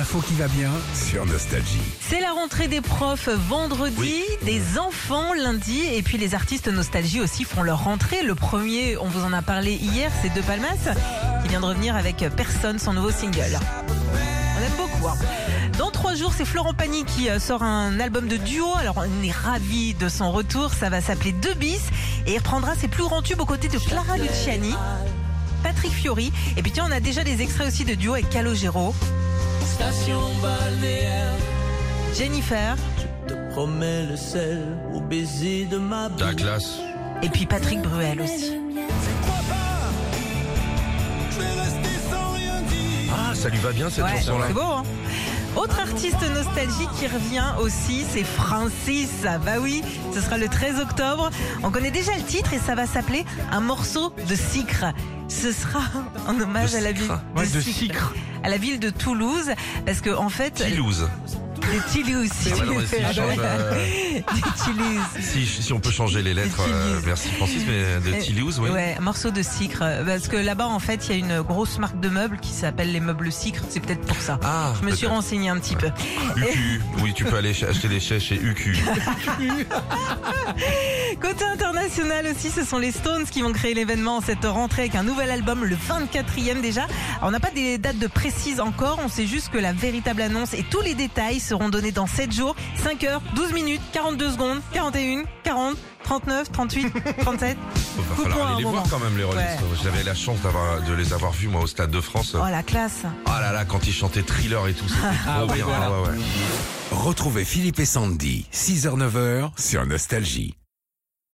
L'info qui va bien. sur Nostalgie. C'est la rentrée des profs vendredi, Oui. des enfants lundi, et puis les artistes nostalgie aussi font leur rentrée. Le premier, on vous en a parlé hier, c'est De Palmas, qui vient de revenir avec Personne, son nouveau single. On aime beaucoup. hein. Dans trois jours, c'est Florent Pagny qui euh, sort un album de duo. Alors on est ravis de son retour. Ça va s'appeler Deux bis et il reprendra ses plus grands tubes aux côtés de Clara Luciani, Patrick Fiori. Et puis tiens, on a déjà des extraits aussi de duo avec Calogero, Station balnéaire, Jennifer te promets le sel au baiser de ma La bouche. classe. et puis Patrick Bruel aussi. Ah, ça lui va bien cette Ouais, chanson-là. c'est beau, hein autre artiste nostalgique qui revient aussi, c'est Francis. Bah oui, ce sera le 13 octobre. On connaît déjà le titre et ça va s'appeler Un morceau de sucre. Ce sera en hommage De à la ville. Ouais, de à la ville de Toulouse, parce que en fait, Toulouse. De Toulouse, si Ouais, tu non, mais veux. si, je change, euh, De Toulouse. si, si on peut changer les lettres, euh, Toulouse. merci Francis, mais de Euh, Toulouse, oui. Ouais, un morceau de sucre. Parce que là-bas, en fait, il y a une grosse marque de meubles qui s'appelle les meubles sucre. C'est peut-être pour ça. Ah, Je me suis renseigné un petit peu. UQ. Oui, tu peux aller ch- acheter des chaises chez UQ. International aussi, ce sont les Stones qui vont créer l'événement en cette rentrée avec un nouvel album, le 24e déjà. Alors, on n'a pas des dates de précises encore, on sait juste que la véritable annonce et tous les détails seront donnés dans 7 jours, 5 heures, 12 minutes, 42 secondes, 41, 40, 39, 38, 37. Il va falloir aller les moment. voir quand même, les Rolling Ouais. J'avais la chance d'avoir, de les avoir vus, moi, au Stade de France. Oh la classe Ah là là, quand ils chantaient Thriller et tout, c'était trop oui, bien. voilà. Ah ouais, ouais. Retrouvez Philippe et Sandy, 6h-9h sur Nostalgie.